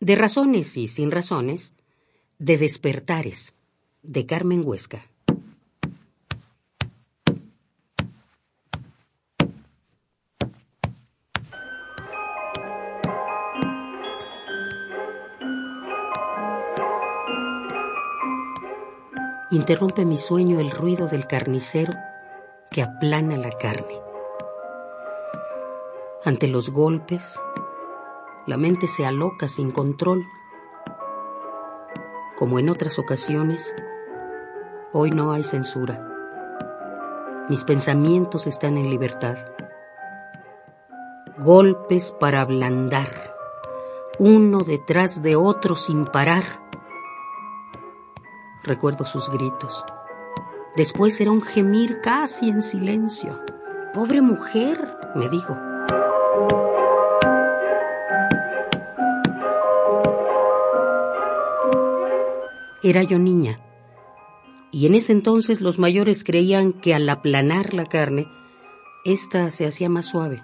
De razones y sin razones, de despertares, de Carmen Huesca. Interrumpe mi sueño el ruido del carnicero que aplana la carne. Ante los golpes, la mente se aloca sin control. Como en otras ocasiones, hoy no hay censura. Mis pensamientos están en libertad. Golpes para ablandar, uno detrás de otro sin parar. Recuerdo sus gritos. Después era un gemir casi en silencio. Pobre mujer, me dijo. Era yo niña, y en ese entonces los mayores creían que al aplanar la carne, ésta se hacía más suave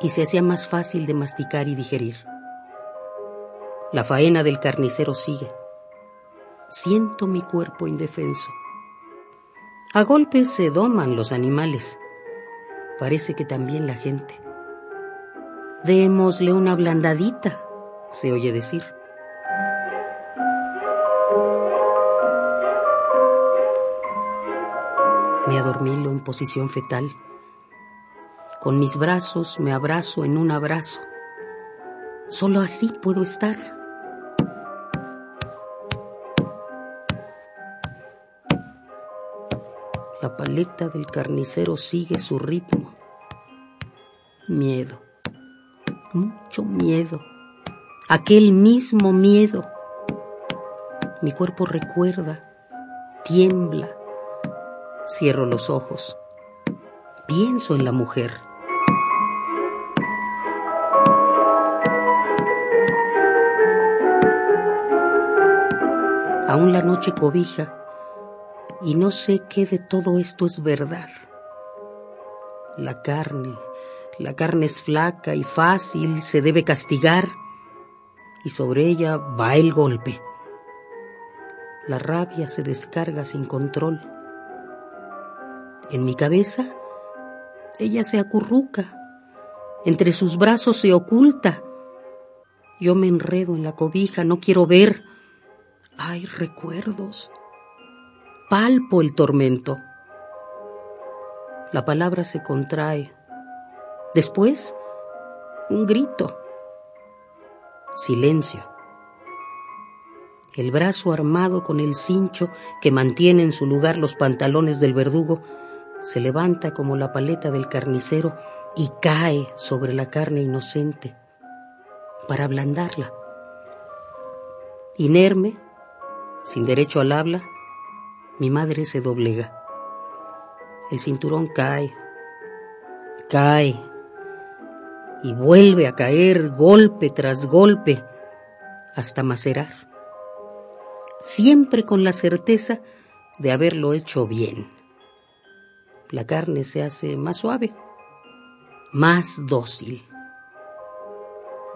y se hacía más fácil de masticar y digerir. La faena del carnicero sigue. Siento mi cuerpo indefenso. A golpes se doman los animales. Parece que también la gente. Démosle una blandadita, se oye decir. Me adormilo en posición fetal. Con mis brazos me abrazo en un abrazo. Solo así puedo estar. La paleta del carnicero sigue su ritmo. Miedo, mucho miedo, aquel mismo miedo. Mi cuerpo recuerda, tiembla, Cierro los ojos. Pienso en la mujer. Aún la noche cobija y no sé qué de todo esto es verdad. La carne, la carne es flaca y fácil, se debe castigar y sobre ella va el golpe. La rabia se descarga sin control en mi cabeza, ella se acurruca, entre sus brazos se oculta. Yo me enredo en la cobija, no quiero ver. Hay recuerdos. Palpo el tormento. La palabra se contrae. Después, un grito. Silencio. El brazo armado con el cincho que mantiene en su lugar los pantalones del verdugo se levanta como la paleta del carnicero y cae sobre la carne inocente para ablandarla. Inerme, sin derecho al habla, mi madre se doblega. El cinturón cae, cae y vuelve a caer golpe tras golpe hasta macerar, siempre con la certeza de haberlo hecho bien la carne se hace más suave, más dócil.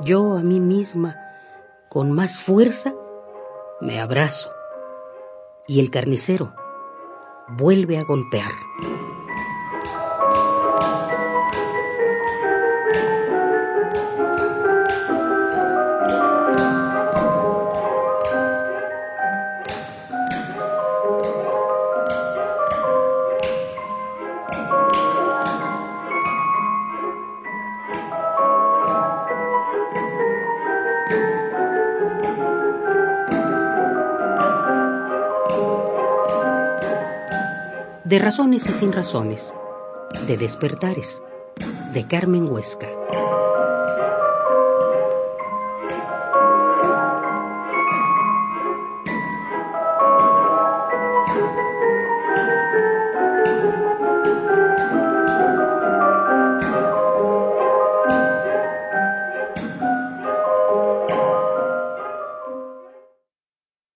Yo a mí misma, con más fuerza, me abrazo y el carnicero vuelve a golpear. De razones y sin razones, de despertares, de Carmen Huesca.